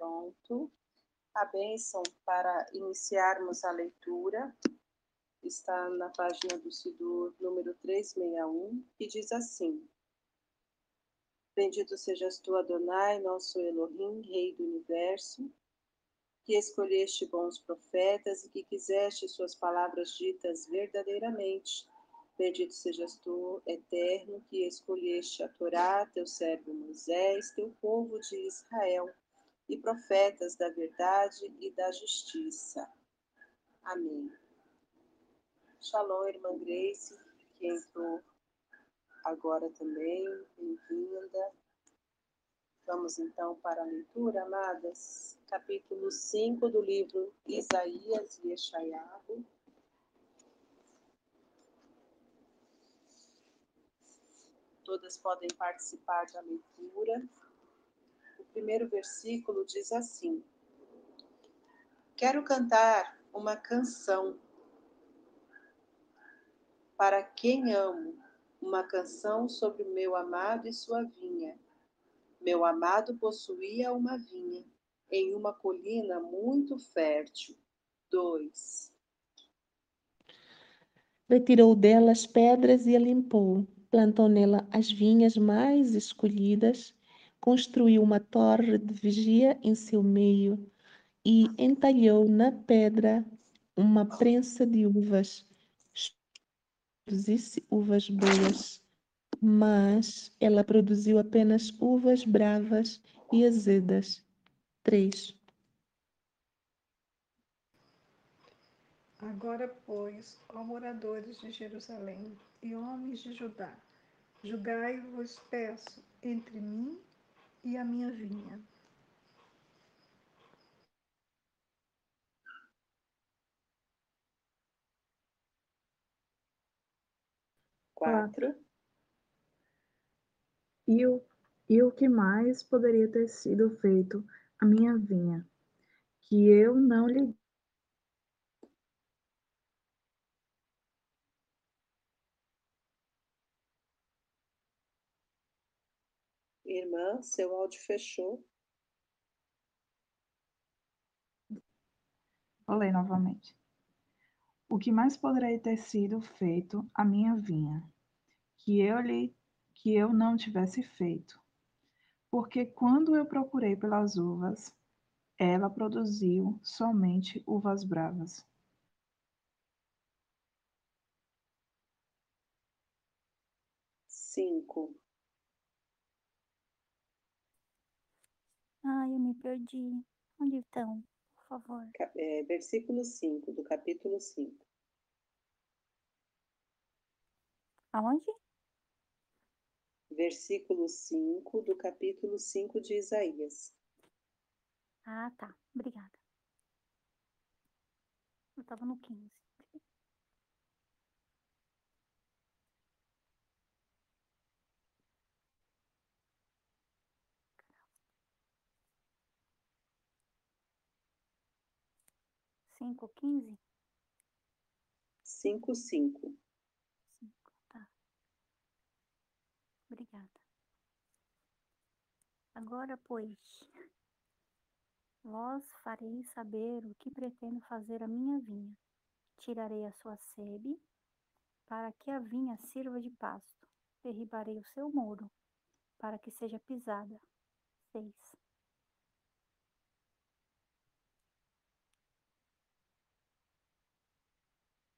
pronto. A bênção para iniciarmos a leitura está na página do Sidur número 361, e diz assim: Bendito sejas tu, Adonai, nosso Elohim, Rei do universo, que escolheste bons profetas e que quiseste suas palavras ditas verdadeiramente. Bendito sejas tu, Eterno, que escolheste a Torá, teu servo Moisés, teu povo de Israel, e profetas da verdade e da justiça. Amém. Shalom, irmã Grace, que entrou agora também, bem-vinda. Vamos então para a leitura, amadas. Capítulo 5 do livro Isaías e Eshaiahu. Todas podem participar da leitura. Primeiro versículo diz assim: Quero cantar uma canção para quem amo, uma canção sobre meu amado e sua vinha. Meu amado possuía uma vinha em uma colina muito fértil. 2. Retirou dela as pedras e a limpou, plantou nela as vinhas mais escolhidas, construiu uma torre de vigia em seu meio e entalhou na pedra uma prensa de uvas produzisse uvas boas, mas ela produziu apenas uvas bravas e azedas. 3. Agora, pois, ó moradores de Jerusalém e homens de Judá, julgai-vos, peço, entre mim e a minha vinha. quatro. E o, e o que mais poderia ter sido feito à minha vinha, que eu não lhe Irmã, seu áudio fechou. Vou ler novamente. O que mais poderia ter sido feito à minha vinha, que eu lhe que eu não tivesse feito? Porque quando eu procurei pelas uvas, ela produziu somente uvas bravas. Cinco. Ai, eu me perdi. Onde estão? Por favor. É, versículo 5 do capítulo 5. Aonde? Versículo 5 do capítulo 5 de Isaías. Ah, tá. Obrigada. Eu tava no 15. Cinco, quinze? Cinco, cinco. Cinco, tá. Obrigada. Agora, pois, vós fareis saber o que pretendo fazer a minha vinha. Tirarei a sua sebe, para que a vinha sirva de pasto. Derribarei o seu muro, para que seja pisada. Seis.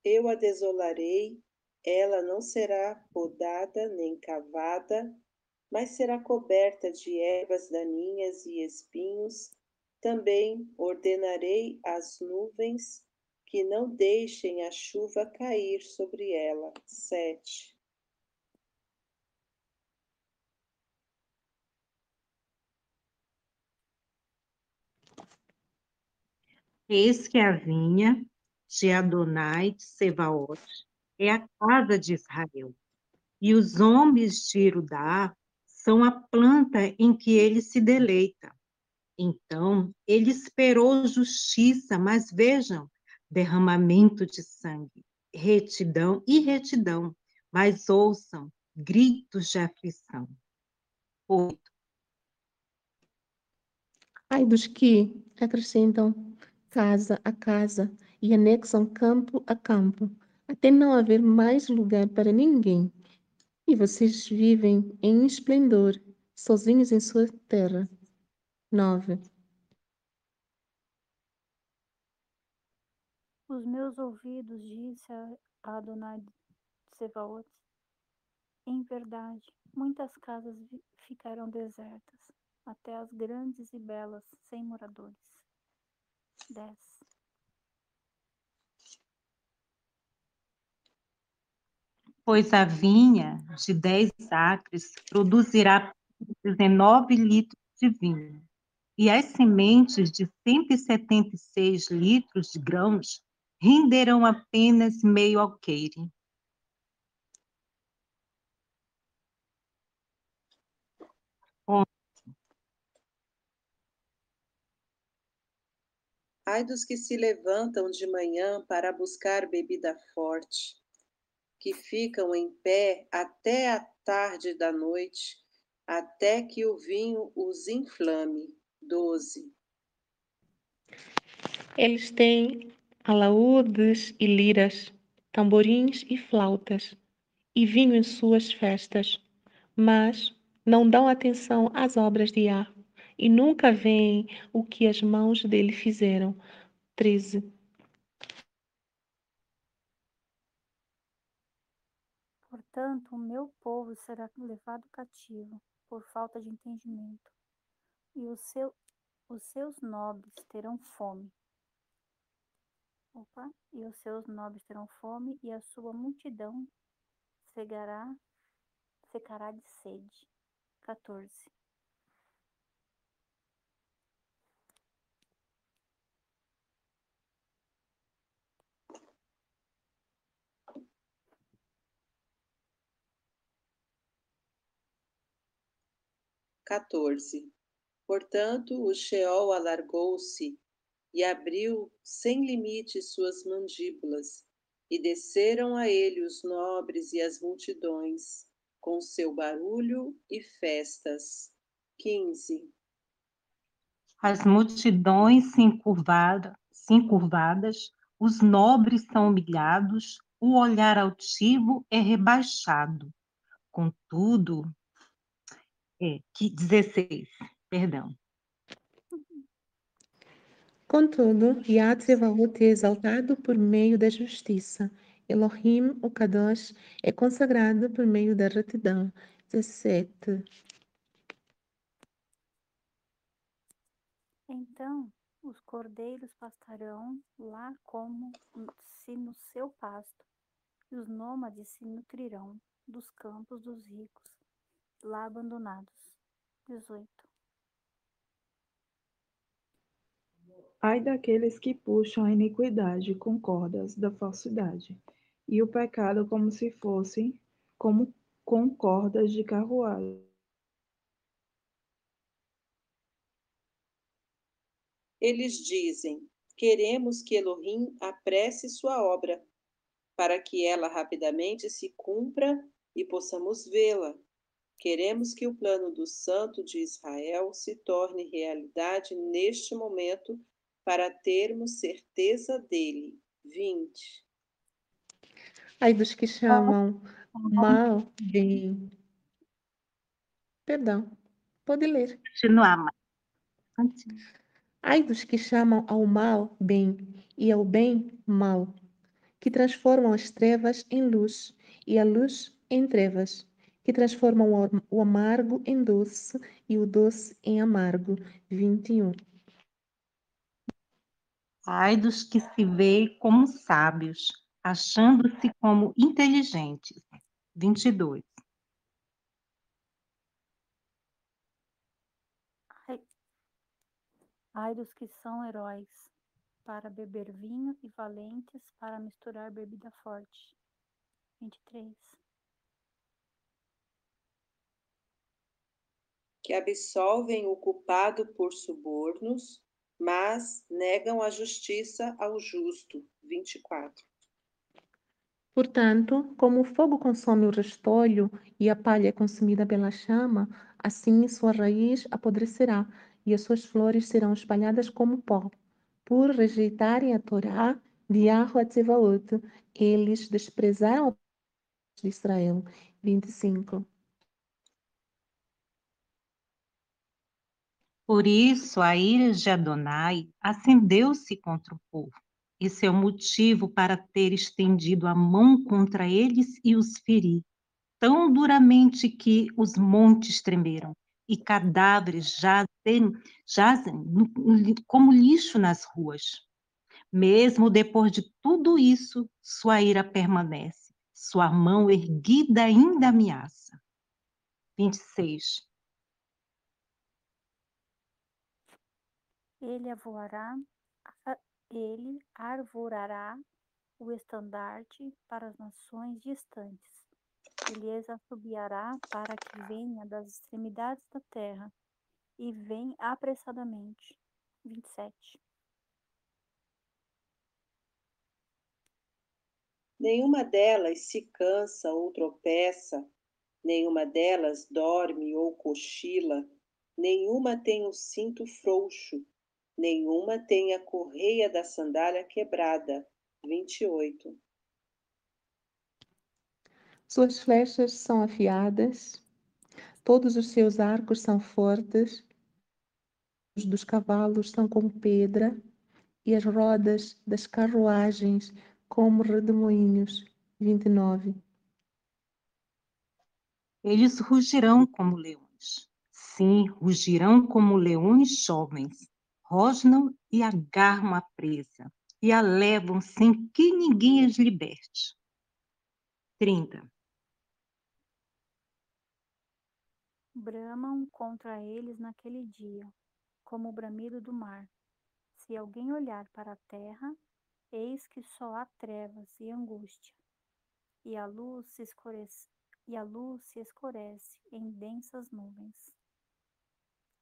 Eu a desolarei, ela não será podada nem cavada, mas será coberta de ervas daninhas e espinhos. Também ordenarei às nuvens que não deixem a chuva cair sobre ela. Sete. Eis que a vinha de Adonai de Sebaot é a casa de Israel, e os homens de Irudá são a planta em que ele se deleita. Então, ele esperou justiça, mas vejam, derramamento de sangue, retidão e retidão, mas ouçam gritos de aflição. Oito. Ai dos que acrescentam casa a casa e anexam campo a campo, até não haver mais lugar para ninguém. E vocês vivem em esplendor, sozinhos em sua terra. 9. Os meus ouvidos, disse a Adonai Sebaot, em verdade, muitas casas ficarão desertas, até as grandes e belas, sem moradores. 10. Pois a vinha de 10 acres produzirá 19 litros de vinho, e as sementes de 176 litros de grãos renderão apenas meio alqueire. Ai dos que se levantam de manhã para buscar bebida forte, que ficam em pé até a tarde da noite, até que o vinho os inflame. 12. Eles têm alaúdes e liras, tamborins e flautas, e vinho em suas festas, mas não dão atenção às obras de Ar, e nunca veem o que as mãos dele fizeram. 13. Portanto, o meu povo será levado cativo por falta de entendimento, e o seu, os seus nobres terão fome. Opa, e os seus nobres terão fome, e a sua multidão cegará, secará de sede. 14. Quatorze. Portanto, o Sheol alargou-se e abriu sem limite suas mandíbulas, e desceram a ele os nobres e as multidões, com seu barulho e festas. 15. As multidões se encurvaram, se encurvadas, os nobres são humilhados, o olhar altivo é rebaixado. Contudo, é, que 16, perdão. Contudo, Yad Sevaot é exaltado por meio da justiça. Elohim, o Kadosh, é consagrado por meio da retidão. 17. Então os cordeiros pastarão lá como se no seu pasto, e os nômades se nutrirão dos campos dos ricos, lá abandonados. 18. Ai daqueles que puxam a iniquidade com cordas da falsidade, e o pecado como se fosse como com cordas de carruagem. Eles dizem: Queremos que Elohim apresse sua obra, para que ela rapidamente se cumpra e possamos vê-la. Queremos que o plano do Santo de Israel se torne realidade neste momento, para termos certeza dele. 20. Ai dos que chamam mal bem. Perdão, pode ler. Continuar. Ai dos que chamam ao mal bem e ao bem mal, que transformam as trevas em luz e a luz em trevas, que transformam o am- o amargo em doce e o doce em amargo. 21. Ai dos que se veem como sábios, achando-se como inteligentes. 22. Ai, ai dos que são heróis para beber vinho e valentes para misturar bebida forte. 23. Que absolvem o culpado por subornos, mas negam a justiça ao justo. 24. Portanto, como o fogo consome o restolho e a palha é consumida pela chama, assim sua raiz apodrecerá e as suas flores serão espalhadas como pó. Por rejeitarem a Torá de Yahweh Tzevaot, eles desprezaram a de Israel. 25. Por isso a ira de Adonai acendeu-se contra o povo. Esse é o motivo para ter estendido a mão contra eles e os ferir, tão duramente que os montes tremeram e cadáveres jazem, jazem como lixo nas ruas. Mesmo depois de tudo isso, sua ira permanece, sua mão erguida ainda ameaça. 26. Ele avoará, ele arvorará o estandarte para as nações distantes. Ele as assobiará para que venha das extremidades da terra e vem apressadamente. 27. Nenhuma delas se cansa ou tropeça, nenhuma delas dorme ou cochila, nenhuma tem o cinto frouxo, nenhuma tem a correia da sandália quebrada. 28. Suas flechas são afiadas, todos os seus arcos são fortes, os dos cavalos são como pedra, e as rodas das carruagens como redemoinhos. 29. Eles rugirão como leões. Sim, rugirão como leões jovens. Rosnam e agarram a presa, e a levam sem que ninguém as liberte. 30. Bramam contra eles naquele dia, como o bramido do mar. Se alguém olhar para a terra, eis que só há trevas e angústia, e a luz se escurece, e a luz se escurece em densas nuvens.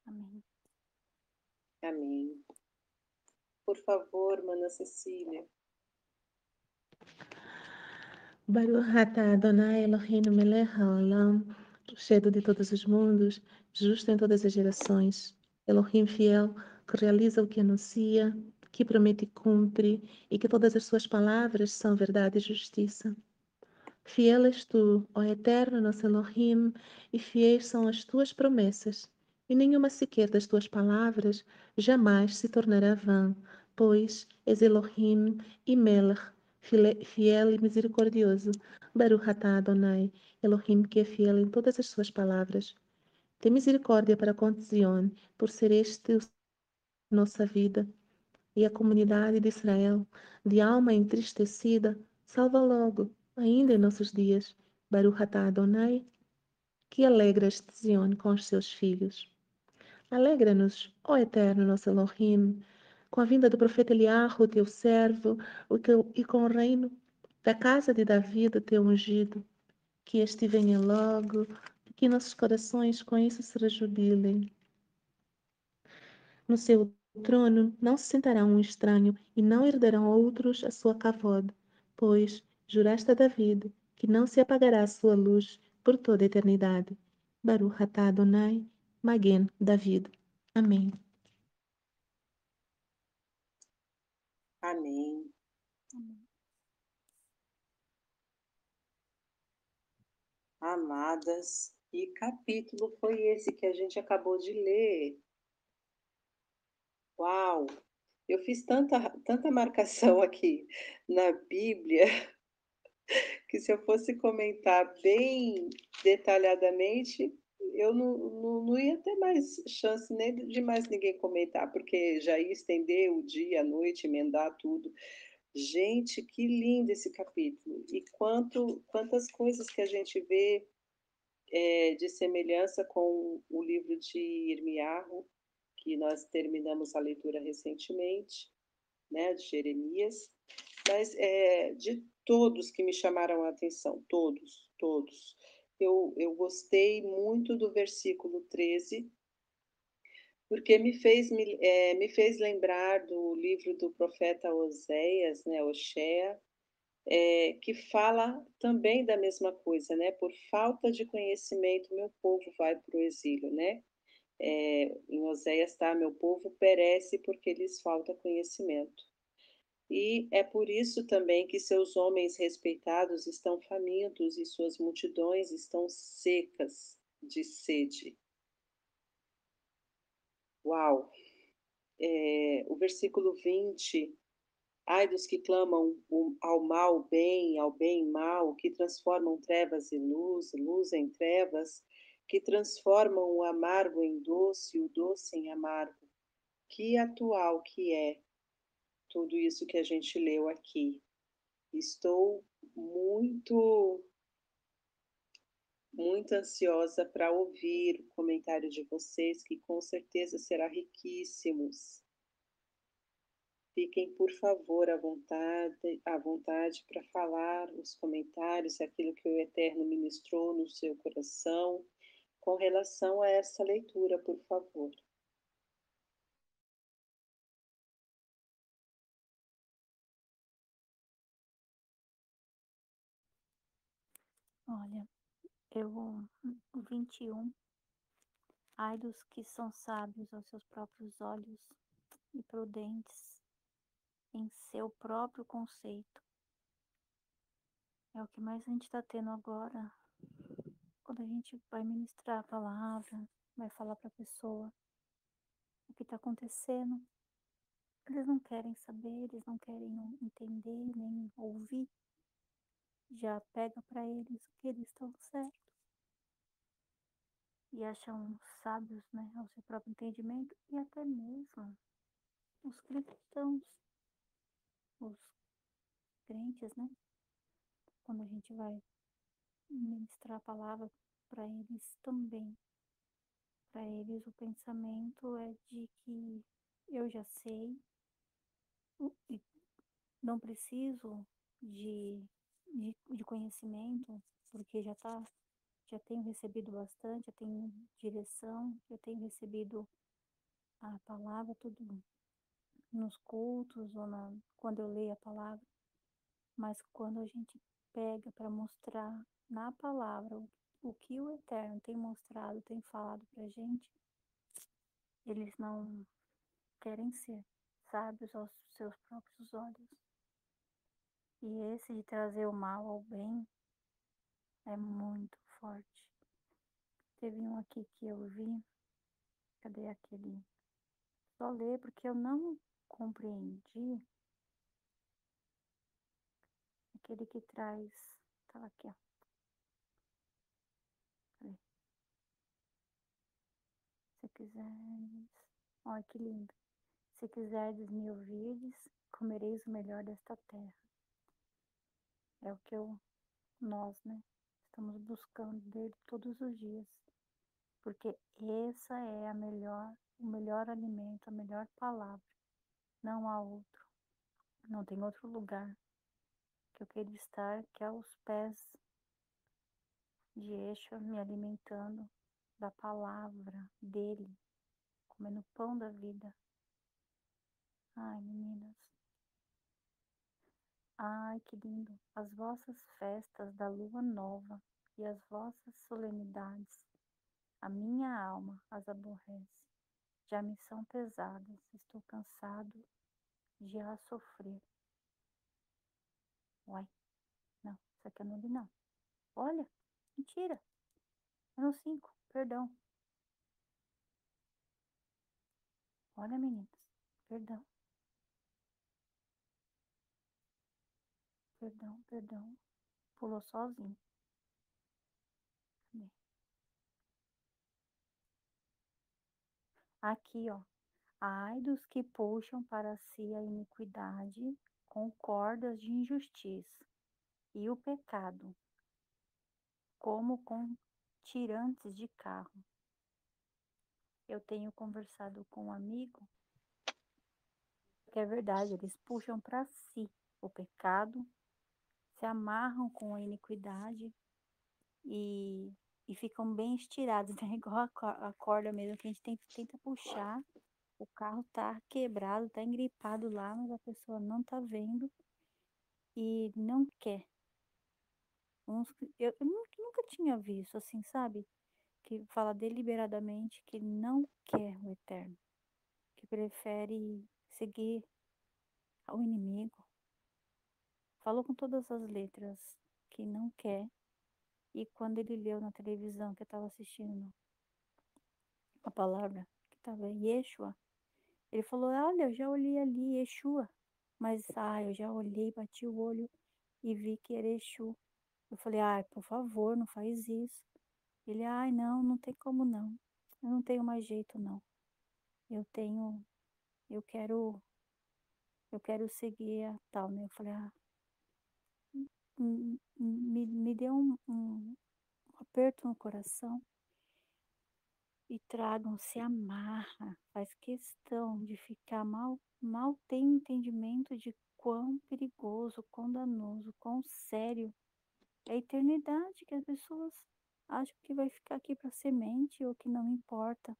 Amém. Amém. Por favor, Mana Cecília. Baruch atah Adonai Eloheinu melech haolam, cheio de todos os mundos, justo em todas as gerações. Elohim fiel, que realiza o que anuncia, que promete e cumpre, e que todas as suas palavras são verdade e justiça. Fiel és tu, ó Eterno nosso Elohim, e fiéis são as tuas promessas, e nenhuma sequer das tuas palavras jamais se tornará vã, pois és Elohim e Melech, fiel e misericordioso. Baruch atah Adonai, Elohim que é fiel em todas as suas palavras. Tem misericórdia para com Zion, por ser este nossa vida. E a comunidade de Israel, de alma entristecida, salva logo, ainda em nossos dias. Baruch atah Adonai, que alegra-te Zion com os seus filhos. Alegra-nos, ó Eterno nosso Elohim, com a vinda do profeta Eliarro, teu servo, e com o reino da casa de Davi, do teu ungido. Que este venha logo, e que nossos corações com isso se rejubilem. No seu trono não se sentará um estranho, e não herdarão outros a sua cavode, pois juraste a David que não se apagará a sua luz por toda a eternidade. Baruch atah Adonai, Magen David. Amém. Amém. Amém. Amadas, que capítulo foi esse que a gente acabou de ler? Uau! Eu fiz tanta, tanta marcação aqui na Bíblia que se eu fosse comentar bem detalhadamente, eu não, não, não, ia ter mais chance nem de mais ninguém comentar, porque já ia estender o dia, a noite, emendar tudo. Gente, que lindo esse capítulo! E quanto, quantas coisas que a gente vê é, de semelhança com o livro de Irmiarro, que nós terminamos a leitura recentemente, né, de Jeremias, mas é, de todos que me chamaram a atenção, todos, todos. Eu, eu gostei muito do versículo 13, porque me fez, me, é, me fez lembrar do livro do profeta Oséias, né, Oshea, é, que fala também da mesma coisa, né? Por falta de conhecimento, meu povo vai para o exílio, né? é, em Oséias está: meu povo perece porque lhes falta conhecimento. E é por isso também que seus homens respeitados estão famintos e suas multidões estão secas de sede. Uau! É, o versículo 20. Ai dos que clamam ao mal bem, ao bem mal, que transformam trevas em luz, luz em trevas, que transformam o amargo em doce o doce em amargo. Que atual que é tudo isso que a gente leu aqui. Estou muito, muito ansiosa para ouvir o comentário de vocês, que com certeza será riquíssimos. Fiquem, por favor, à vontade, à vontade para falar os comentários, aquilo que o Eterno ministrou no seu coração com relação a essa leitura, por favor. Olha, eu, o 21, ai dos que são sábios aos seus próprios olhos e prudentes em seu próprio conceito. É o que mais a gente está tendo agora, quando a gente vai ministrar a palavra, vai falar para a pessoa o que está acontecendo. Eles não querem saber, eles não querem entender, nem ouvir já pega para eles que eles estão certos e acham sábios, né, ao seu próprio entendimento e até mesmo os cristãos, os crentes, né, quando a gente vai ministrar a palavra para eles também. Para eles o pensamento é de que eu já sei, não preciso de de, de conhecimento, porque já tá, já tenho recebido bastante, já tenho direção, já tenho recebido a palavra tudo nos cultos ou na, quando eu leio a palavra, mas quando a gente pega para mostrar na palavra o, o que o Eterno tem mostrado, tem falado para gente, eles não querem ser sábios aos seus próprios olhos. E esse de trazer o mal ao bem é muito forte. Teve um aqui que eu vi. Cadê aquele? Só ler porque eu não compreendi. Aquele que traz. Tava aqui, ó. Cadê? Se quiseres. Olha que lindo. Se quiserdes me ouvirdes, comereis o melhor desta terra. É o que eu, nós, né, estamos buscando dele todos os dias. Porque essa é a melhor, o melhor alimento, a melhor palavra. Não há outro. Não tem outro lugar que eu queira estar que aos pés de eixo me alimentando da palavra dele, comendo pão da vida. Ai, meninas, Ai, que lindo! As vossas festas da lua nova e as vossas solenidades, a minha alma as aborrece. Já me são pesadas, estou cansado de a sofrer. Uai, não, isso aqui eu não não. Olha, mentira. É no 5, perdão. Olha, meninas, perdão. Perdão, perdão. Pulou sozinho. Cadê? Aqui, ó. Ai dos que puxam para si a iniquidade com cordas de injustiça e o pecado, como com tirantes de carro. Eu tenho conversado com um amigo que é verdade, eles puxam para si o pecado se amarram com a iniquidade e, e ficam bem estirados, né? Igual a, corda mesmo, que a gente tenta, tenta puxar, o carro tá quebrado, tá engripado lá, mas a pessoa não tá vendo e não quer. Eu, eu nunca, tinha visto assim, sabe? que fala deliberadamente que não quer o eterno, que prefere seguir o inimigo. Falou com todas as letras que não quer. E quando ele leu na televisão que eu estava assistindo a palavra que estava Yeshua, ele falou: Olha, eu já olhei ali, Yeshua. Mas, ah, eu já olhei, bati o olho e vi que era Exu. Eu falei: Ai, por favor, não faz isso. Ele: Ai, não, não tem como não. Eu não tenho mais jeito, não. Eu tenho. Eu quero. Eu quero seguir a tal, né? Eu falei: Ah. Me, me deu um, um aperto no coração e tragam, se amarra, faz questão de ficar mal, mal tem entendimento de quão perigoso, quão danoso, quão sério é a eternidade que as pessoas acham que vai ficar aqui para semente ou que não importa.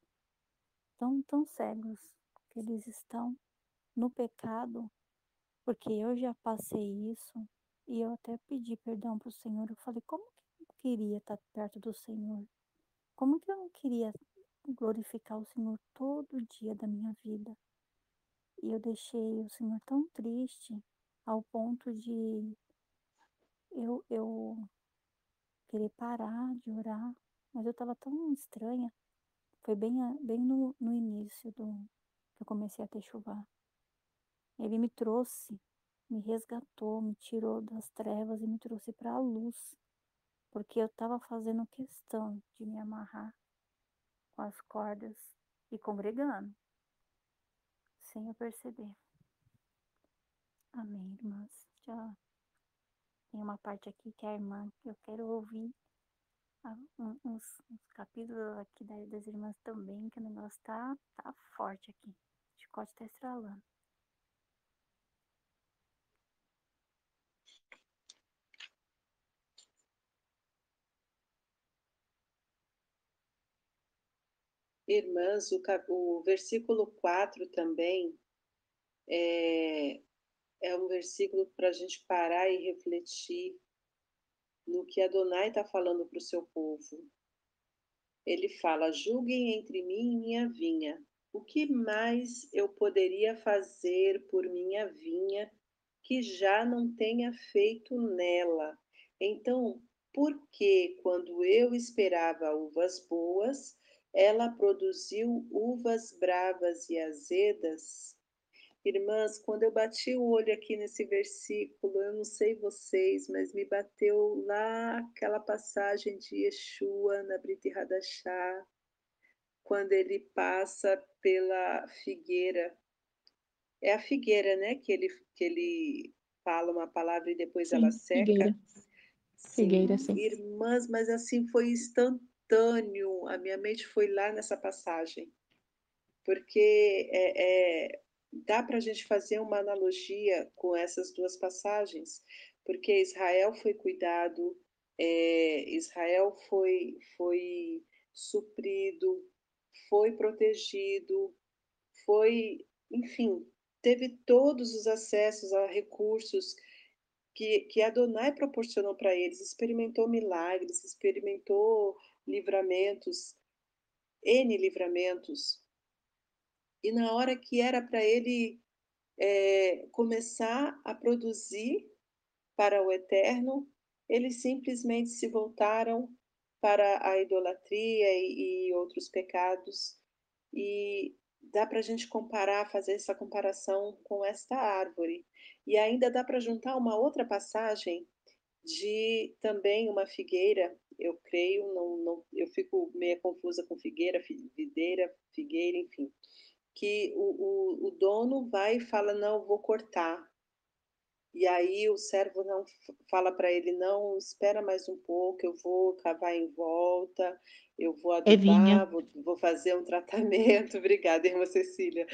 Tão, tão cegos que eles estão no pecado, porque eu já passei isso e eu até pedi perdão para o Senhor. Eu falei, como que eu queria estar perto do Senhor? Como que eu não queria glorificar o Senhor todo dia da minha vida. E eu deixei o Senhor tão triste ao ponto de eu, eu querer parar de orar, mas eu estava tão estranha. Foi bem, bem no, no início do que eu comecei a ter chuva. Ele me trouxe, me resgatou, me tirou das trevas e me trouxe para a luz, porque eu estava fazendo questão de me amarrar com as cordas e congregando, sem eu perceber. Amém, irmãs. Tem uma parte aqui que a irmã, eu quero ouvir uns, uns capítulos aqui das irmãs também, que o negócio tá, tá forte aqui. O chicote tá estralando. Irmãs, o, o versículo 4 também é, é um versículo para a gente parar e refletir no que Adonai está falando para o seu povo. Ele fala: julguem entre mim e minha vinha. O que mais eu poderia fazer por minha vinha que já não tenha feito nela? Então, por que, quando eu esperava uvas boas, ela produziu uvas bravas e azedas. Irmãs, quando eu bati o olho aqui nesse versículo, eu não sei vocês, mas me bateu lá aquela passagem de Yeshua na Brita Hadashah, quando ele passa pela figueira. É a figueira, né, que ele, que ele fala uma palavra e depois sim, ela seca. Figueira. Sim, figueira, sim. Irmãs, mas assim foi instantâneo instantâneo, a minha mente foi lá nessa passagem, porque é, é, dá para a gente fazer uma analogia com essas duas passagens, porque Israel foi cuidado, é, Israel foi, foi suprido, foi protegido, foi, enfim, teve todos os acessos a recursos que, que Adonai proporcionou para eles, experimentou milagres, experimentou livramentos, N livramentos. E na hora que era para ele é, começar a produzir para o eterno, eles simplesmente se voltaram para a idolatria e, e outros pecados. E dá para a gente comparar, fazer essa comparação com esta árvore. E ainda dá para juntar uma outra passagem de também uma figueira, eu creio, não, não, eu fico meio confusa com figueira, videira, figueira, enfim, que o, o, o dono vai e fala, não, vou cortar. E aí o servo não fala para ele, não, espera mais um pouco, eu vou cavar em volta, eu vou adubar, vou, vou, fazer um tratamento, obrigada, irmã Cecília,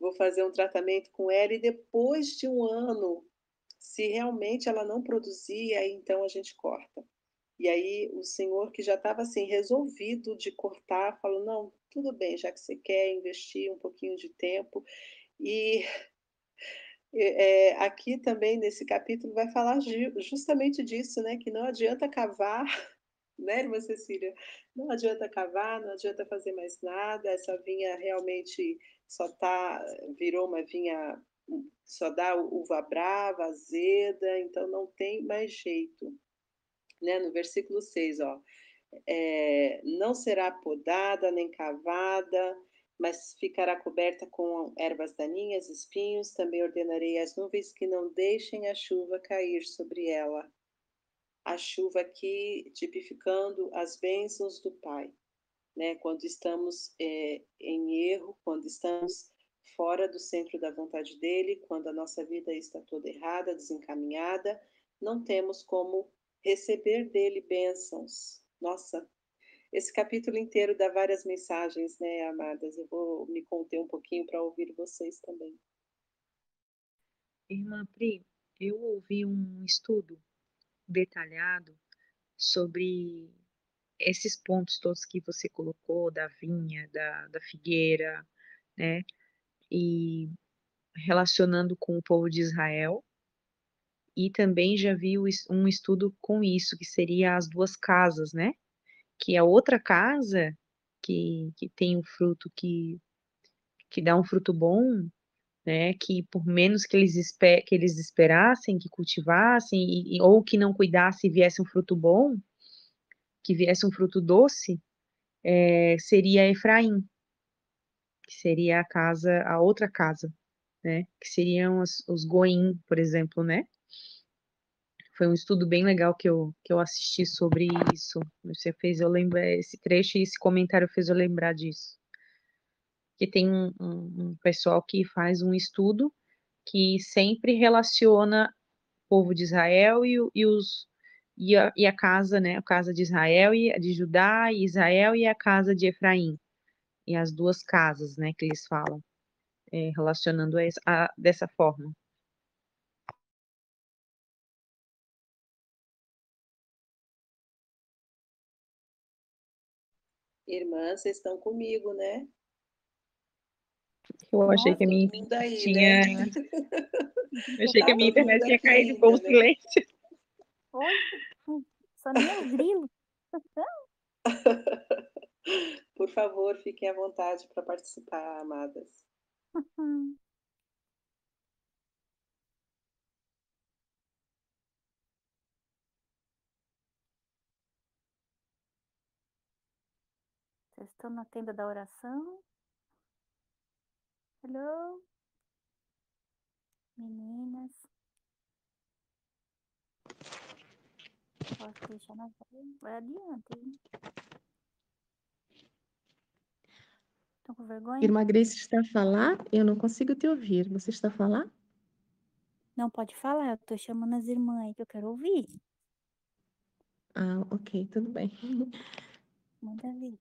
vou fazer um tratamento com ela e depois de um ano se realmente ela não produzir, aí então a gente corta. E aí o senhor que já estava assim resolvido de cortar, falou: "Não, tudo bem, já que você quer investir um pouquinho de tempo". E é, aqui também nesse capítulo vai falar justamente disso, né? Que não adianta cavar né, irmã Cecília? Não adianta cavar, não adianta fazer mais nada, essa vinha realmente só tá, virou uma vinha, só dá uva brava, azeda, então não tem mais jeito. Né? No versículo 6, ó, é, não será podada nem cavada, mas ficará coberta com ervas daninhas, espinhos. Também ordenarei às nuvens que não deixem a chuva cair sobre ela. A chuva aqui tipificando as bênçãos do Pai, né? Quando estamos é, em erro, quando estamos fora do centro da vontade dele, quando a nossa vida está toda errada, desencaminhada, não temos como receber dele bênçãos. Nossa, esse capítulo inteiro dá várias mensagens, né, amadas? Eu vou me conter um pouquinho para ouvir vocês também. Irmã Pri, eu ouvi um estudo detalhado sobre esses pontos todos que você colocou, da vinha, da, da figueira, né? E relacionando com o povo de Israel. E também já vi um estudo com isso, que seria as duas casas, né? que a outra casa que, que tem um fruto que, que dá um fruto bom, né, que por menos que eles, esper, que eles esperassem, que cultivassem, e, ou que não cuidasse e viesse um fruto bom, que viesse um fruto doce, é, seria Efraim, que seria a casa, a outra casa, né, que seriam os, os Goim, por exemplo, né, foi um estudo bem legal que eu, que eu assisti sobre isso. Você fez eu lembrar, esse trecho e esse comentário fez eu lembrar disso. Que tem um, um, pessoal que faz um estudo que sempre relaciona o povo de Israel e, e os e a, e a, casa, né, a casa de Israel e de Judá, e Israel e a casa de Efraim, e as duas casas, né, que eles falam, é, relacionando a, a, dessa forma. Irmãs, vocês estão comigo, né? Eu achei Nossa, que a minha internet aí, tinha. Né? Eu achei que a minha internet tinha caído ainda, com o silêncio. Oi? Só nem grilo. Por favor, fiquem à vontade para participar, amadas. Estão na tenda da oração? Hello? Meninas. Posso deixar na Vai adiante, hein? Estão com vergonha? Irmã Grace está a falar? Eu não consigo te ouvir. Você está a falar? Não pode falar, eu tô chamando as irmãs aí que eu quero ouvir. Ah, ok, tudo bem. Manda ver.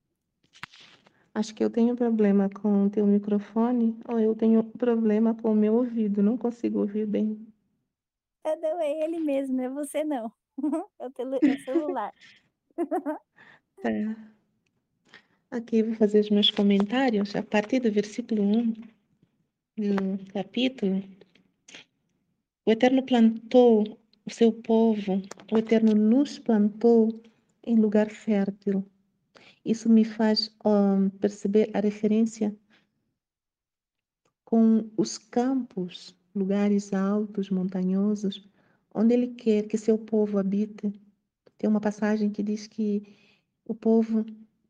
Acho que eu tenho problema com o teu microfone ou eu tenho problema com o meu ouvido, não consigo ouvir bem. É, não, é ele mesmo, é você não. É é o celular. Tá. Aqui vou fazer os meus comentários a partir do versículo 1 do capítulo. O Eterno plantou o seu povo, o Eterno nos plantou em lugar fértil isso me faz um, perceber a referência com os campos, lugares altos, montanhosos, onde ele quer que seu povo habite. Tem uma passagem que diz que o povo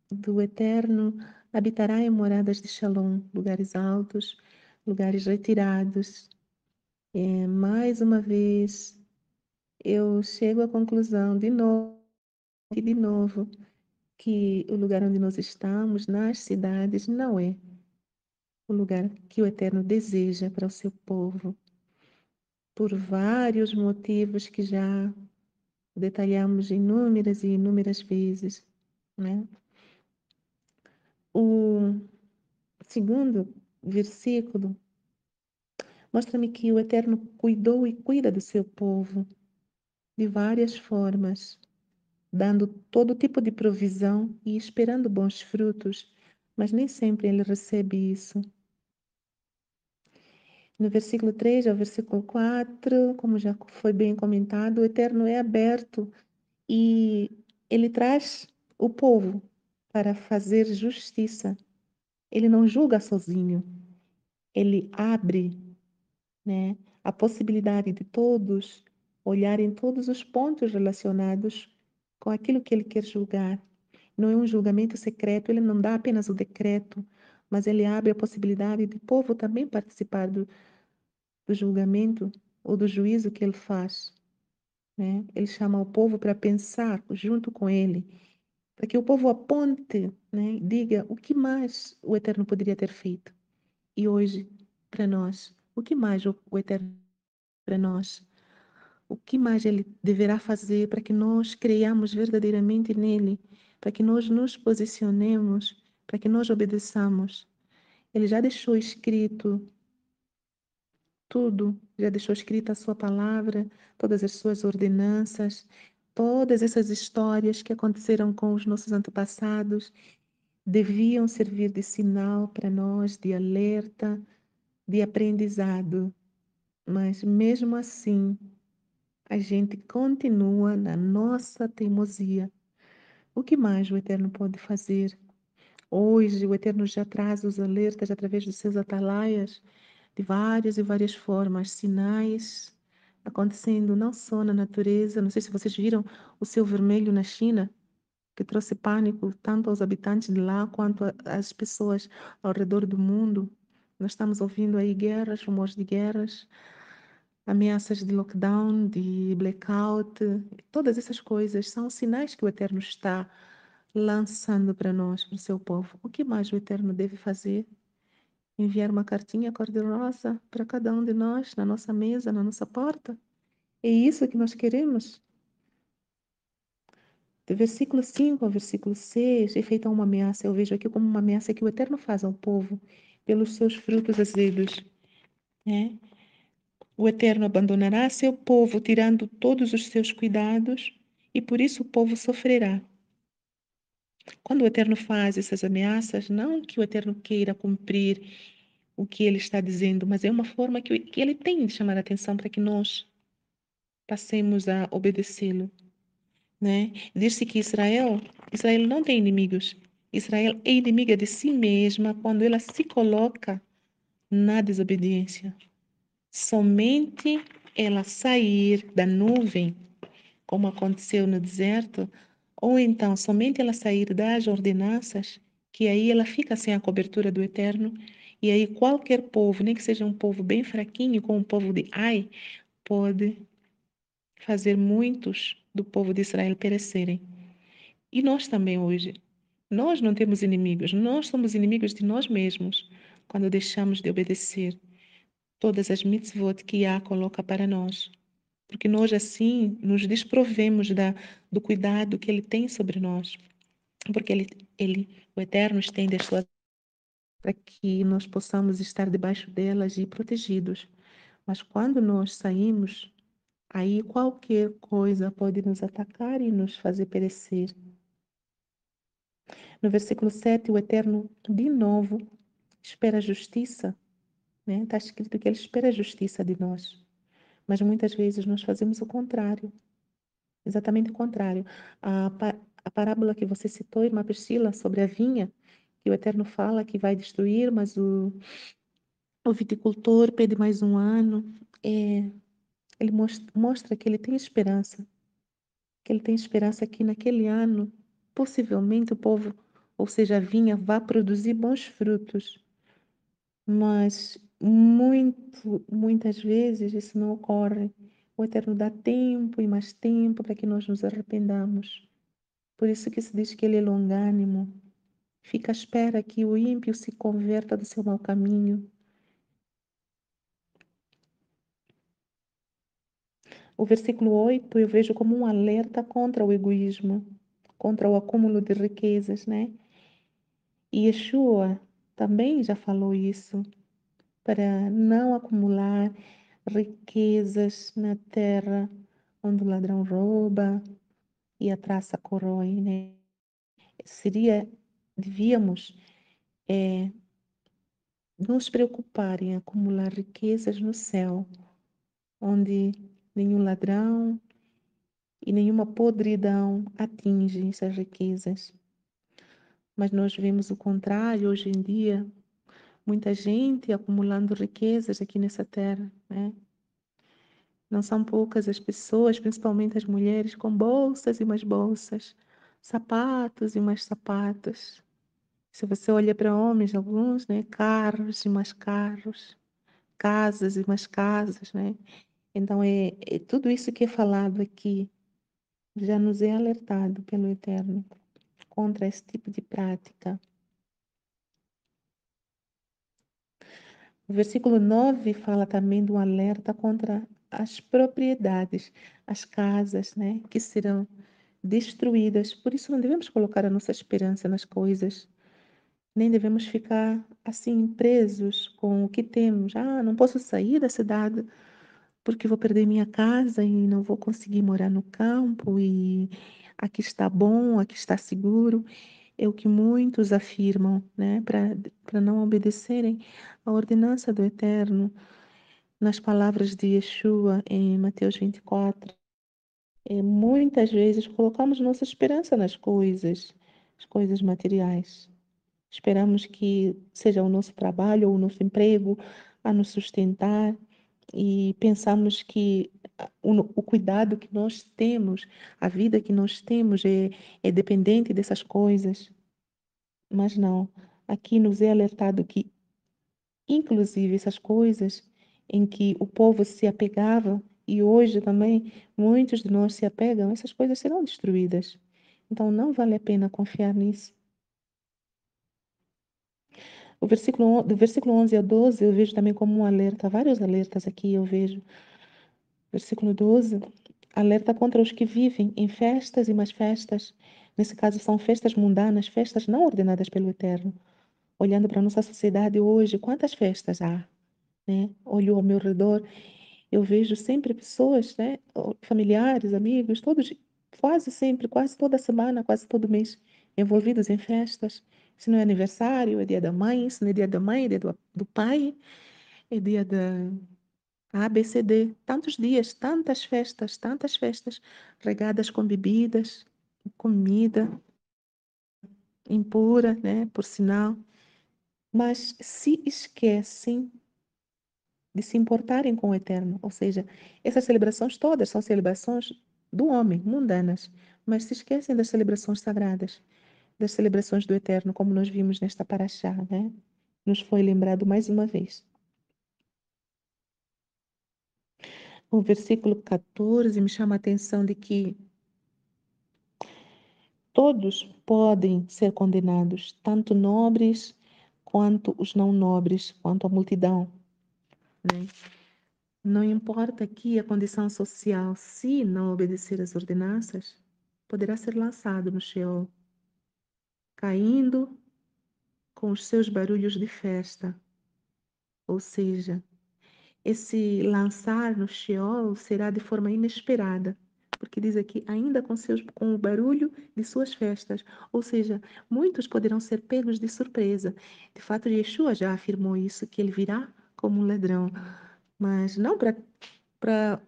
do Eterno habitará em moradas de Shalom, lugares altos, lugares retirados. É, mais uma vez, eu chego à conclusão de novo e de novo que o lugar onde nós estamos, nas cidades, não é o lugar que o Eterno deseja para o seu povo, por vários motivos que já detalhamos inúmeras e inúmeras vezes. Né? O segundo versículo mostra-me que o Eterno cuidou e cuida do seu povo de várias formas dando todo tipo de provisão e esperando bons frutos, mas nem sempre ele recebe isso. No versículo 3 ao versículo 4, como já foi bem comentado, o Eterno é aberto e ele traz o povo para fazer justiça. Ele não julga sozinho. Ele abre, né, a possibilidade de todos olharem todos os pontos relacionados com aquilo que ele quer julgar. Não é um julgamento secreto, ele não dá apenas o decreto, mas ele abre a possibilidade de povo também participar do, do julgamento ou do juízo que ele faz. Né? Ele chama o povo para pensar junto com ele, para que o povo aponte, né? diga o que mais o Eterno poderia ter feito. E hoje, para nós, o que mais o, Eterno para nós? O que mais ele deverá fazer para que nós creiamos verdadeiramente nele, para que nós nos posicionemos, para que nós obedeçamos? Ele já deixou escrito tudo, já deixou escrita a sua palavra, todas as suas ordenanças, todas essas histórias que aconteceram com os nossos antepassados deviam servir de sinal para nós, de alerta, de aprendizado. Mas mesmo assim, a gente continua na nossa teimosia. O que mais o Eterno pode fazer? Hoje, o Eterno já traz os alertas através dos seus atalaias de várias e várias formas, sinais acontecendo não só na natureza, não sei se vocês viram o céu vermelho na China, que trouxe pânico tanto aos habitantes de lá quanto às pessoas ao redor do mundo. Nós estamos ouvindo aí guerras, rumores de guerras, ameaças de lockdown, de blackout, todas essas coisas são sinais que o Eterno está lançando para nós, para o seu povo. O que mais o Eterno deve fazer? enviar uma cartinha cor-de-rosa para cada um de nós, na nossa mesa, na nossa porta. É isso que nós queremos. Do versículo 5 ao versículo 6, é feita uma ameaça, eu vejo aqui como uma ameaça que o Eterno faz ao povo, pelos seus frutos azedos. Né? O Eterno abandonará seu povo, tirando todos os seus cuidados, e por isso o povo sofrerá. Quando o Eterno faz essas ameaças, não que o Eterno queira cumprir o que ele está dizendo, mas é uma forma que, ele tem de chamar a atenção para que nós passemos a obedecê-lo. Né? Diz-se que Israel, Israel não tem inimigos. Israel é inimiga de si mesma quando ela se coloca na desobediência. Somente ela sair da nuvem, como aconteceu no deserto, ou então somente ela sair das ordenanças, que aí ela fica sem a cobertura do Eterno, e aí qualquer povo, nem que seja um povo bem fraquinho, como o povo de Ai, pode fazer muitos do povo de Israel perecerem. E nós também hoje. Nós não temos inimigos, nós somos inimigos de nós mesmos quando deixamos de obedecer todas as mitzvot que Yah coloca para nós porque nós assim nos desprovemos da, do cuidado que Ele tem sobre nós, porque Ele, ele o Eterno estende as suas para que nós possamos estar debaixo delas e protegidos. Mas quando nós saímos, aí qualquer coisa pode nos atacar e nos fazer perecer. No versículo 7, o Eterno, de novo, espera a justiça. Está né? Tá escrito que Ele espera a justiça de nós. Mas muitas vezes nós fazemos o contrário. Exatamente o contrário. A, a parábola que você citou, irmã Priscila, sobre a vinha, que o Eterno fala que vai destruir, mas o, o viticultor pede mais um ano. É, ele mostra, mostra que ele tem esperança. Que ele tem esperança que naquele ano, possivelmente, o povo, ou seja, a vinha, vá produzir bons frutos. Mas muito, muitas vezes isso não ocorre. O Eterno dá tempo e mais tempo para que nós nos arrependamos. Por isso que se diz que ele é longânimo. Fica à espera que o ímpio se converta do seu mau caminho. O versículo 8 eu vejo como um alerta contra o egoísmo, contra o acúmulo de riquezas, né? E Yeshua também já falou isso para não acumular riquezas na terra onde o ladrão rouba e a traça corrói, né? Seria, devíamos é, nos preocupar em acumular riquezas no céu, onde nenhum ladrão e nenhuma podridão atinge essas riquezas. Mas nós vemos o contrário hoje em dia, muita gente acumulando riquezas aqui nessa terra, né? Não são poucas as pessoas, principalmente as mulheres, com bolsas e mais bolsas, sapatos e mais sapatos. Se você olha para homens, alguns, né, carros e mais carros, casas e mais casas, né? Então é, é tudo isso que é falado aqui já nos é alertado pelo Eterno contra esse tipo de prática. O versículo 9 fala também do alerta contra as propriedades, as casas, né, que serão destruídas. Por isso não devemos colocar a nossa esperança nas coisas, nem devemos ficar assim presos com o que temos. Ah, não posso sair da cidade porque vou perder minha casa e não vou conseguir morar no campo e aqui está bom, aqui está seguro. É o que muitos afirmam, né, para não obedecerem à ordenança do Eterno. Nas palavras de Yeshua em Mateus 24, é, muitas vezes colocamos nossa esperança nas coisas, as coisas materiais. Esperamos que seja o nosso trabalho ou o nosso emprego a nos sustentar e pensamos que o, o, cuidado que nós temos, a vida que nós temos é, é dependente dessas coisas. Mas não, aqui nos é alertado que, inclusive, essas coisas em que o povo se apegava e hoje também muitos de nós se apegam, essas coisas serão destruídas. Então não vale a pena confiar nisso. O versículo, do versículo 11 a 12 eu vejo também como um alerta, vários alertas aqui eu vejo. Versículo 12, alerta contra os que vivem em festas e mais festas. Nesse caso são festas mundanas, festas não ordenadas pelo Eterno. Olhando para a nossa sociedade hoje, quantas festas há? Né? Olho ao meu redor, eu vejo sempre pessoas, né? familiares, amigos, todos, quase sempre, quase toda semana, quase todo mês, envolvidos em festas. Se não é aniversário, é dia da mãe. Se não é dia da mãe, é dia do, do pai. É dia da ABCD. Tantos dias, tantas festas, tantas festas regadas com bebidas, comida impura, né, por sinal. Mas se esquecem de se importarem com o eterno, ou seja, essas celebrações todas são celebrações do homem, mundanas, mas se esquecem das celebrações sagradas das celebrações do Eterno, como nós vimos nesta paraxá, né? Nos foi lembrado mais uma vez. O versículo 14 me chama a atenção de que todos podem ser condenados, tanto nobres quanto os não nobres, quanto a multidão. Né? Não importa aqui a condição social, se não obedecer às ordenanças, poderá ser lançado no Sheol caindo com os seus barulhos de festa. Ou seja, esse lançar no Sheol será de forma inesperada, porque diz aqui, ainda com, seus, com o barulho de suas festas. Ou seja, muitos poderão ser pegos de surpresa. De fato, Yeshua já afirmou isso, que ele virá como um ladrão, mas não para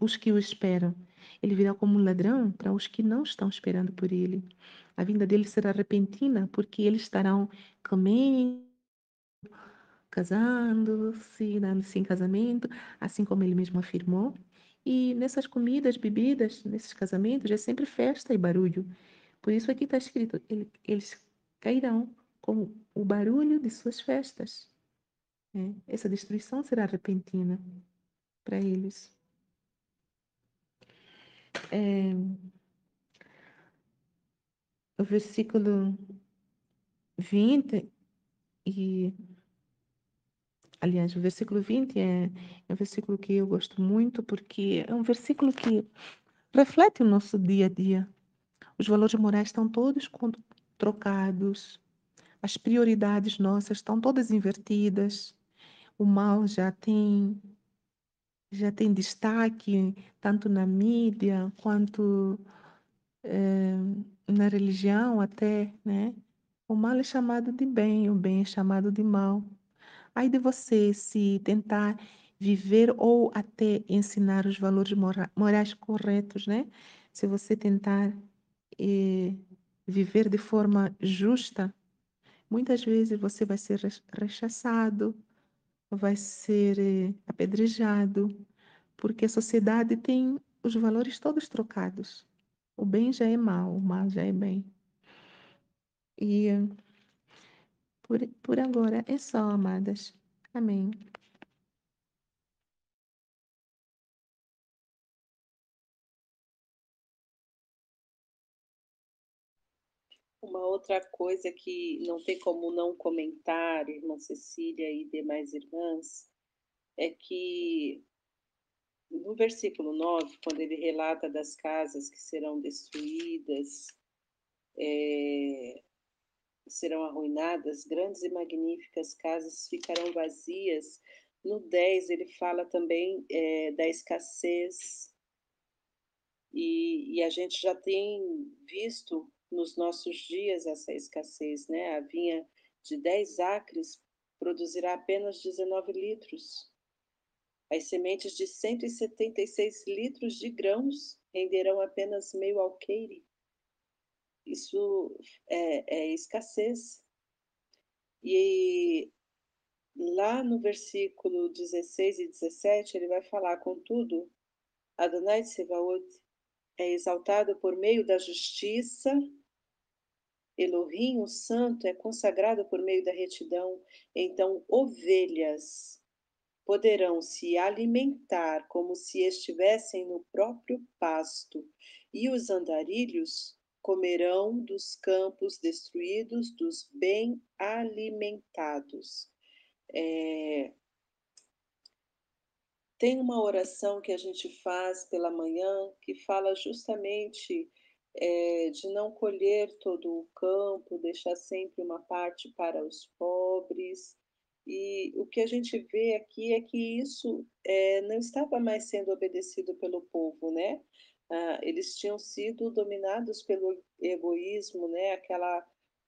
os que o esperam. Ele virá como um ladrão para os que não estão esperando por ele. A vinda dele será repentina, porque eles estarão comendo, casando-se, dando-se em casamento, assim como ele mesmo afirmou. E nessas comidas, bebidas, nesses casamentos, é sempre festa e barulho. Por isso aqui está escrito: eles cairão com o barulho de suas festas. É, essa destruição será repentina para eles. É, o versículo 20 e aliás, o versículo 20 é, é um versículo que eu gosto muito porque é um versículo que reflete o nosso dia a dia. Os valores morais estão todos trocados, as prioridades nossas estão todas invertidas, o mal já tem já tem destaque tanto na mídia quanto é, na religião até, né? O mal é chamado de bem, o bem é chamado de mal. Aí de você se tentar viver ou até ensinar os valores mora morais corretos, né? se você tentar eh, viver de forma justa, muitas vezes você vai ser rechaçado, vai ser eh, apedrejado, porque a sociedade tem os valores todos trocados. O bem já é mal, o mal já é bem. E por, por agora é só, amadas. Amém. Uma outra coisa que não tem como não comentar, irmã Cecília e demais irmãs, é que no versículo 9, quando ele relata das casas que serão destruídas, é, serão arruinadas, grandes e magníficas casas ficarão vazias. No 10, ele fala também é, da escassez, e, e, a gente já tem visto nos nossos dias essa escassez, né? A vinha de 10 acres produzirá apenas 19 litros. As sementes de 176 litros de grãos renderão apenas meio alqueire. Isso é, é escassez. E lá no versículo 16 e 17, ele vai falar, contudo, Adonai Sevaot é exaltado por meio da justiça Elohim, o santo, é consagrado por meio da retidão, então ovelhas poderão se alimentar como se estivessem no próprio pasto, e os andarilhos comerão dos campos destruídos dos bem alimentados. É... Tem uma oração que a gente faz pela manhã que fala justamente é, de não colher todo o campo, deixar sempre uma parte para os pobres. E o que a gente vê aqui é que isso é, não estava mais sendo obedecido pelo povo, né? Ah, eles tinham sido dominados pelo egoísmo, né? Aquela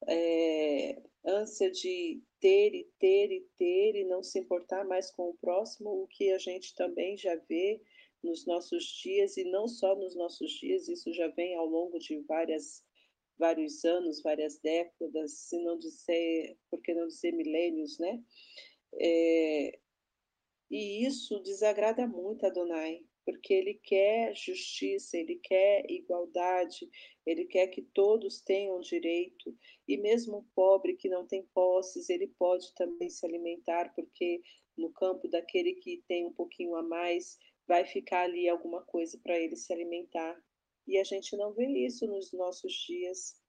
é, ânsia de ter e ter e ter e não se importar mais com o próximo, o que a gente também já vê nos nossos dias, e não só nos nossos dias, isso já vem ao longo de várias, vários anos, várias décadas, se não dizer, por que não dizer milênios, né? É, e isso desagrada muito a Adonai, porque ele quer justiça, ele quer igualdade, ele quer que todos tenham direito, e mesmo o pobre que não tem posses, ele pode também se alimentar, porque no campo daquele que tem um pouquinho a mais, vai ficar ali alguma coisa para ele se alimentar. E a gente não vê isso nos nossos dias,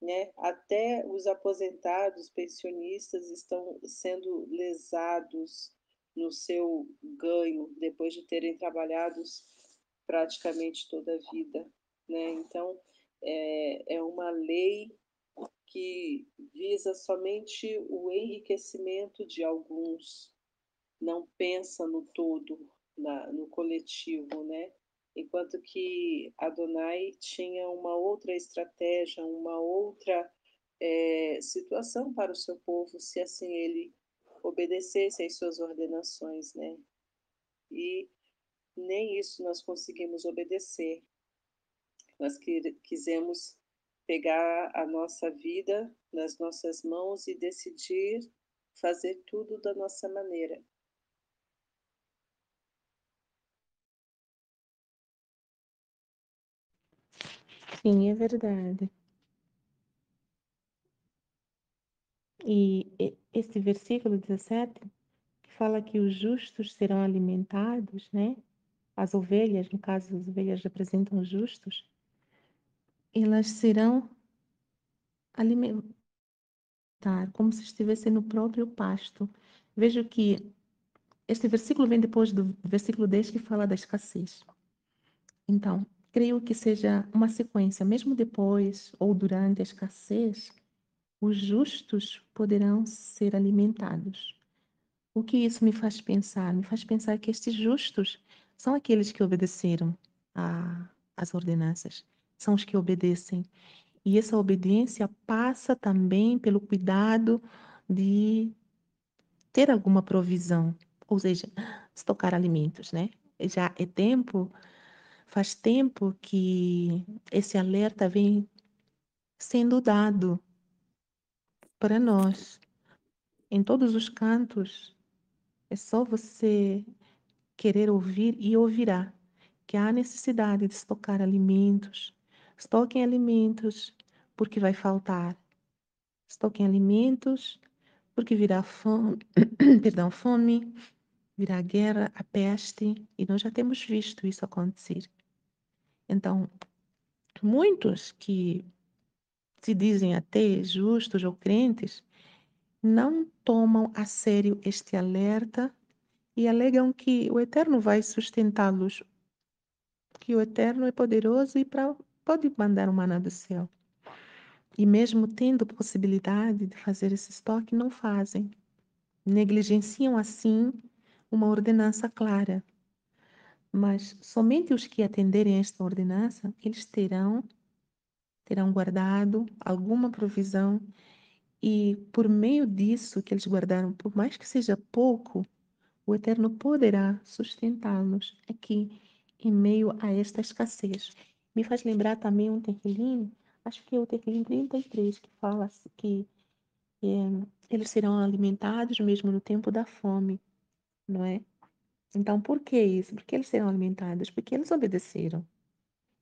né? Até os aposentados, pensionistas estão sendo lesados no seu ganho depois de terem trabalhado praticamente toda a vida, né? Então é, é uma lei que visa somente o enriquecimento de alguns, não pensa no todo, na, no coletivo, né? Enquanto que Adonai tinha uma outra estratégia, uma outra é, situação para o seu povo, se assim ele obedecesse às suas ordenações, né? E nem isso nós conseguimos obedecer. Nós quisemos pegar a nossa vida nas nossas mãos e decidir fazer tudo da nossa maneira. Sim, é verdade. E esse versículo 17, que fala que os justos serão alimentados, né? As ovelhas, no caso, as ovelhas representam os justos, elas serão alimentadas como se estivessem no próprio pasto. Vejo que este versículo vem depois do versículo 10 que fala da escassez. Então, creio que seja uma sequência, mesmo depois ou durante a escassez, os justos poderão ser alimentados. O que isso me faz pensar? Me faz pensar que estes justos são aqueles que obedeceram às ordenanças, são os que obedecem. E essa obediência passa também pelo cuidado de ter alguma provisão, ou seja, estocar alimentos, né? Já é tempo Faz tempo que esse alerta vem sendo dado para nós em todos os cantos. É só você querer ouvir e ouvirá que há necessidade de estocar alimentos. Estoquem alimentos, porque vai faltar. Estoquem alimentos, porque virá fome, perdão, fome, virá guerra, a peste, e nós já temos visto isso acontecer. Então, muitos que se dizem até justos ou crentes, não tomam a sério este alerta e alegam que o Eterno vai sustentá-los, que o Eterno é poderoso e pra, pode mandar o maná do céu. E mesmo tendo possibilidade de fazer esse estoque, não fazem. Negligenciam assim uma ordenança clara. Mas somente os que atenderem esta ordenança, eles terão terão guardado alguma provisão e por meio disso que eles guardaram, por mais que seja pouco, o Eterno poderá sustentá-los aqui em meio a esta escassez. Me faz lembrar também um tequilim, acho que é o tequilim 33, que fala que é, eles serão alimentados mesmo no tempo da fome, não é? Então, por que isso? Porque eles serão alimentados? Porque eles obedeceram.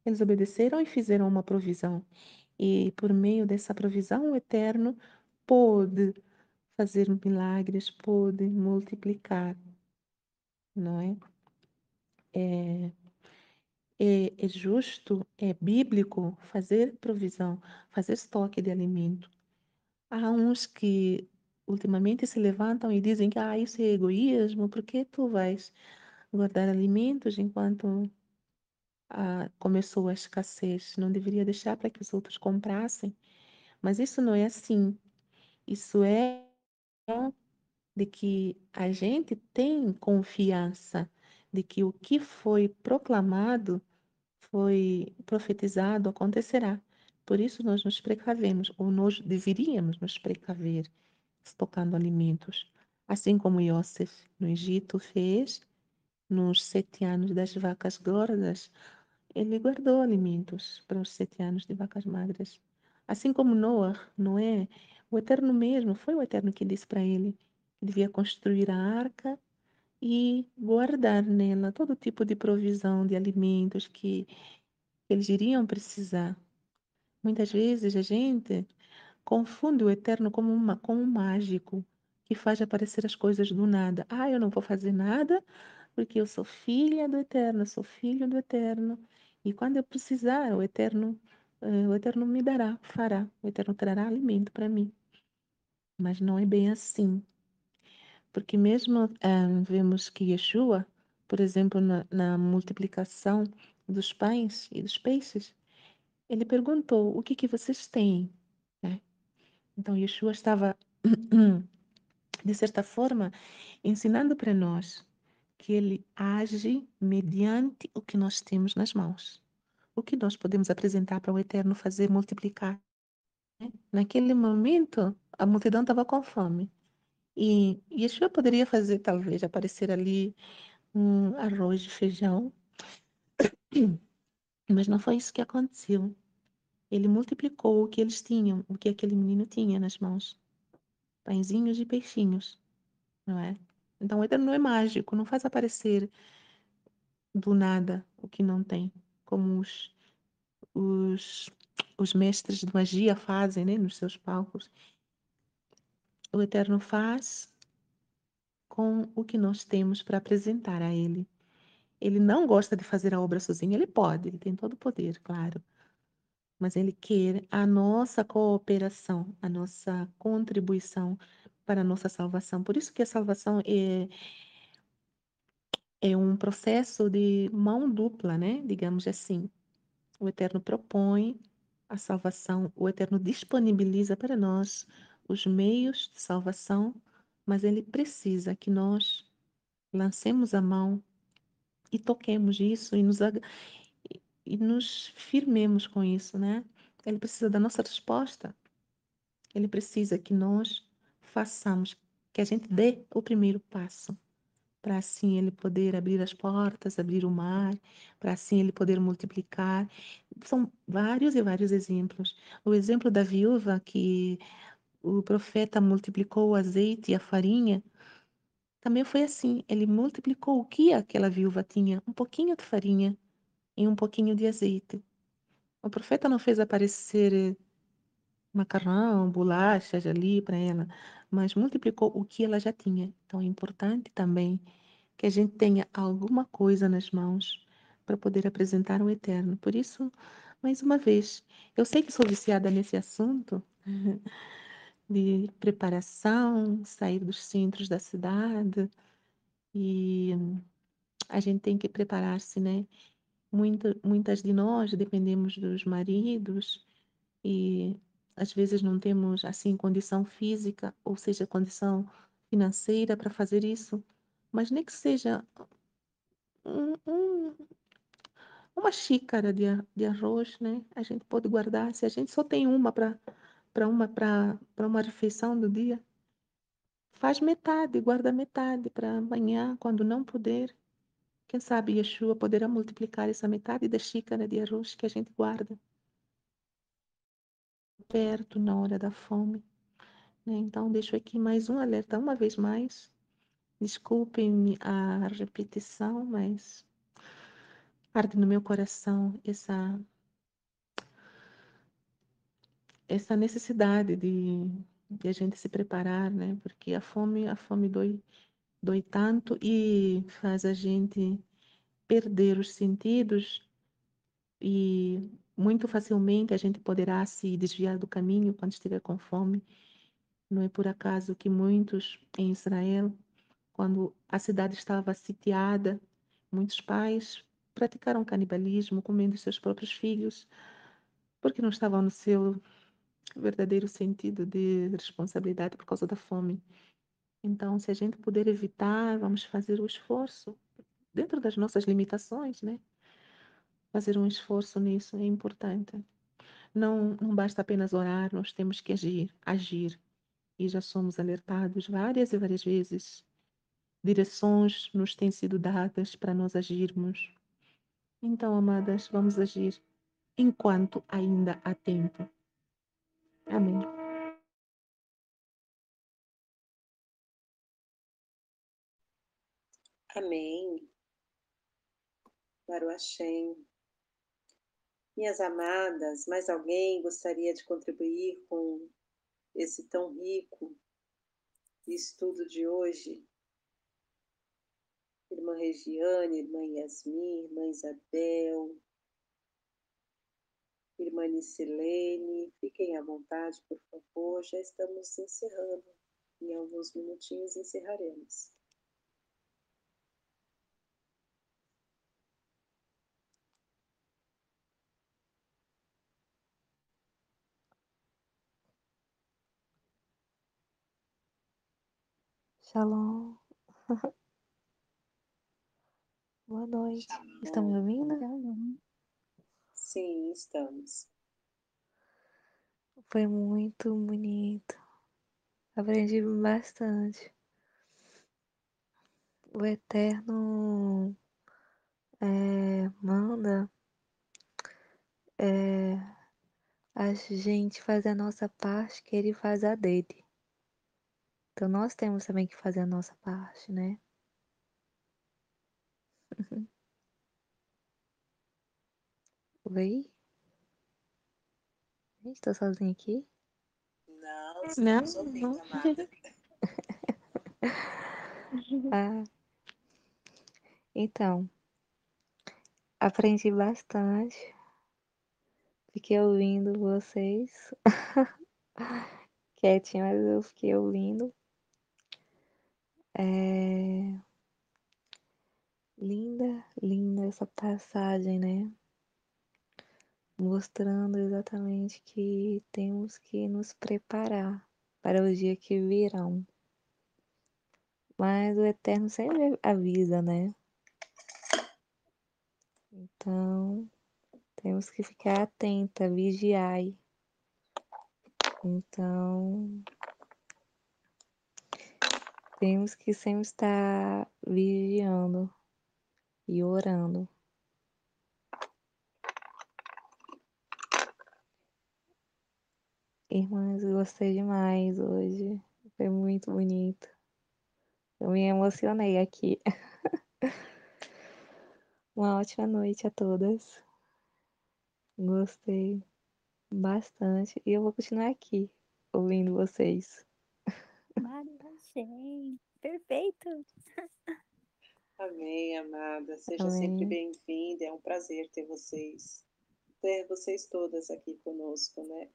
Eles obedeceram e fizeram uma provisão. E por meio dessa provisão, o Eterno pôde fazer milagres, pôde multiplicar, não é? É, é, é justo, é bíblico fazer provisão, fazer estoque de alimento. Há uns que ultimamente se levantam e dizem que ah, isso é egoísmo, porque tu vais guardar alimentos enquanto ah, começou a escassez? Não deveria deixar para que os outros comprassem? Mas isso não é assim. Isso é de que a gente tem confiança de que o que foi proclamado, foi profetizado, acontecerá. Por isso nós nos precavemos, ou nós deveríamos nos precaver, estocando alimentos. Assim como Yosef no Egito fez, nos sete anos das vacas gordas, ele guardou alimentos para os sete anos de vacas magras. Assim como Noah, Noé, o Eterno mesmo, foi o Eterno que disse para ele que devia construir a arca e guardar nela todo tipo de provisão de alimentos que eles iriam precisar. Muitas vezes a gente confunde o eterno como com um mágico que faz aparecer as coisas do nada. Ah, eu não vou fazer nada porque eu sou filha do eterno, sou filho do eterno. E quando eu precisar, o eterno, eh, o eterno me dará, fará, o eterno trará alimento para mim. Mas não é bem assim. Porque mesmo eh, vemos que Yeshua, por exemplo, na, na multiplicação dos pães e dos peixes, ele perguntou: o que, que vocês têm? Então, Yeshua estava, de certa forma, ensinando para nós que ele age mediante o que nós temos nas mãos. O que nós podemos apresentar para o Eterno fazer multiplicar. Né? Naquele momento, a multidão estava com fome. E Yeshua poderia fazer, talvez, aparecer ali um arroz de feijão. Mas não foi isso que aconteceu. Ele multiplicou o que eles tinham, o que aquele menino tinha nas mãos. Pãezinhos e peixinhos, não é? Então, o Eterno não é mágico, não faz aparecer do nada o que não tem, como os, os, os mestres de magia fazem né, nos seus palcos. O Eterno faz com o que nós temos para apresentar a Ele. Ele não gosta de fazer a obra sozinho, ele pode, ele tem todo o poder, claro mas Ele quer a nossa cooperação, a nossa contribuição para a nossa salvação. Por isso que a salvação é, é um processo de mão dupla, né? Digamos assim. O Eterno propõe a salvação, o Eterno disponibiliza para nós os meios de salvação, mas Ele precisa que nós lancemos a mão e toquemos isso e nos, e nos firmemos com isso, né? Ele precisa da nossa resposta. Ele precisa que nós façamos, que a gente dê o primeiro passo para assim ele poder abrir as portas, abrir o mar, para assim ele poder multiplicar. São vários e vários exemplos. O exemplo da viúva que o profeta multiplicou o azeite e a farinha, também foi assim. Ele multiplicou o que aquela viúva tinha? Um pouquinho de farinha e um pouquinho de azeite. O profeta não fez aparecer macarrão, bolachas ali para ela, mas multiplicou o que ela já tinha. Então é importante também que a gente tenha alguma coisa nas mãos para poder apresentar o eterno. Por isso, mais uma vez, eu sei que sou viciada nesse assunto de preparação, sair dos centros da cidade e a gente tem que preparar-se, né? Muita, muitas de nós dependemos dos maridos e às vezes não temos assim condição física, ou seja, condição financeira para fazer isso, mas nem que seja um, um, uma xícara de, de arroz, né? A gente pode guardar. Se a gente só tem uma para para uma para uma refeição do dia, faz metade, guarda metade para amanhã, quando não puder. Quem sabe Yeshua poderá multiplicar essa metade da xícara de arroz que a gente guarda perto na hora da fome. Né? Então, deixo aqui mais um alerta, uma vez mais. Desculpem a repetição, mas arde no meu coração essa essa necessidade de, de a gente se preparar, né? Porque a fome, a fome dói, dói tanto e faz a gente perder os sentidos e muito facilmente a gente poderá se desviar do caminho quando estiver com fome. Não é por acaso que muitos em Israel, quando a cidade estava sitiada, muitos pais praticaram canibalismo, comendo seus próprios filhos, porque não estavam no seu verdadeiro sentido de responsabilidade por causa da fome. Então, se a gente puder evitar, vamos fazer o esforço, dentro das nossas limitações, né? Fazer um esforço nisso é importante. Não, não basta apenas orar, nós temos que agir, agir. E já somos alertados várias e várias vezes. Direções nos têm sido dadas para nós agirmos. Então, amadas, vamos agir enquanto ainda há tempo. Amém. Amém. O Hashem. Minhas amadas, mais alguém gostaria de contribuir com esse tão rico estudo de hoje? Irmã Regiane, irmã Yasmin, irmã Isabel, Irmã Nicilene, fiquem à vontade, por favor. Já estamos encerrando. Em alguns minutinhos encerraremos. Shalom. Boa noite. Estão me ouvindo? Sim, estamos. Foi muito bonito. Aprendi bastante. O Eterno é, manda é, a gente fazer a nossa parte, que ele faz a dele. Então nós temos também que fazer a nossa parte, né? Oi? Gente, tô sozinha aqui? Não, Não, não. Ah, então, aprendi bastante. Fiquei ouvindo vocês. Quietinho, mas eu fiquei ouvindo. É... Linda, linda essa passagem, né? Mostrando exatamente que temos que nos preparar para o dia que virão. Mas o Eterno sempre avisa, né? Então, temos que ficar atenta, vigiai. Então, temos que sempre estar vigiando e orando. Irmãs, gostei demais hoje. Foi muito bonito. Eu me emocionei aqui. Uma ótima noite a todas. Gostei bastante. E eu vou continuar aqui, ouvindo vocês. Mari, achei. Perfeito. Amém, amada. Seja Amém. sempre bem-vinda. É um prazer ter vocês, ter vocês todas aqui conosco, né?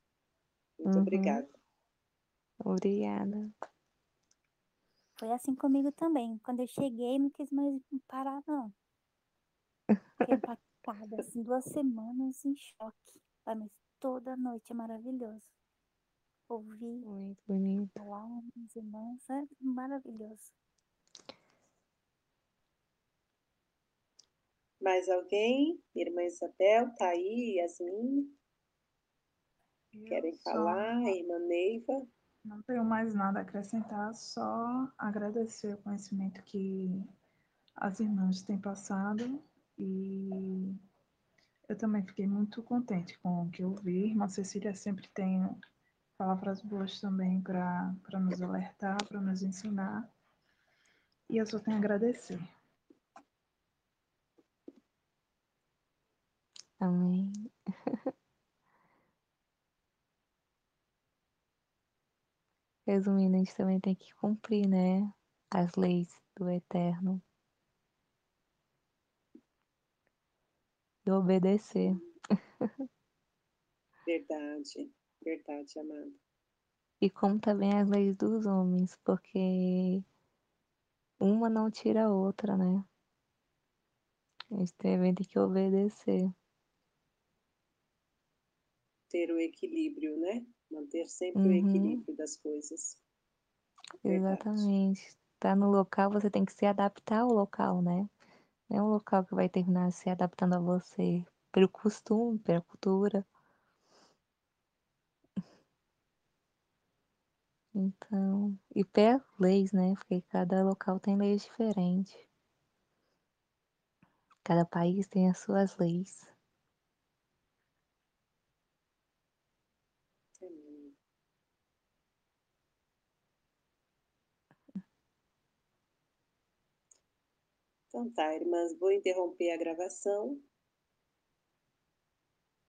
Muito Uhum. obrigada. Obrigada. Foi assim comigo também. Quando eu cheguei, não quis mais parar, não. Fiquei impactada, assim, duas semanas em choque. Mas toda noite é maravilhoso. Ouvir, Muito bonito. falar uns irmãos, é maravilhoso. Mais alguém? Irmã Isabel, tá aí, Yasmin, Eu querem só falar? Irmã Neiva? Não tenho mais nada a acrescentar, só agradecer o conhecimento que as irmãs têm passado e eu também fiquei muito contente com o que eu vi. Irmã Cecília sempre tem palavras boas também para nos alertar, para nos ensinar. E eu só tenho a agradecer. Amém. Resumindo, a gente também tem que cumprir, né? As leis do Eterno. E obedecer. Verdade, verdade, amada. E como também as leis dos homens, porque uma não tira a outra, né? A gente também tem que obedecer. Ter o equilíbrio, né? Manter sempre o Uhum. equilíbrio das coisas. Verdade. Exatamente. Tá no local, você tem que se adaptar ao local, né? Não é um local que vai terminar se adaptando a você pelo costume, pela cultura. Então, e pelas leis, né? Porque cada local tem leis diferentes. Cada país tem as suas leis. Então tá, irmãs, vou interromper a gravação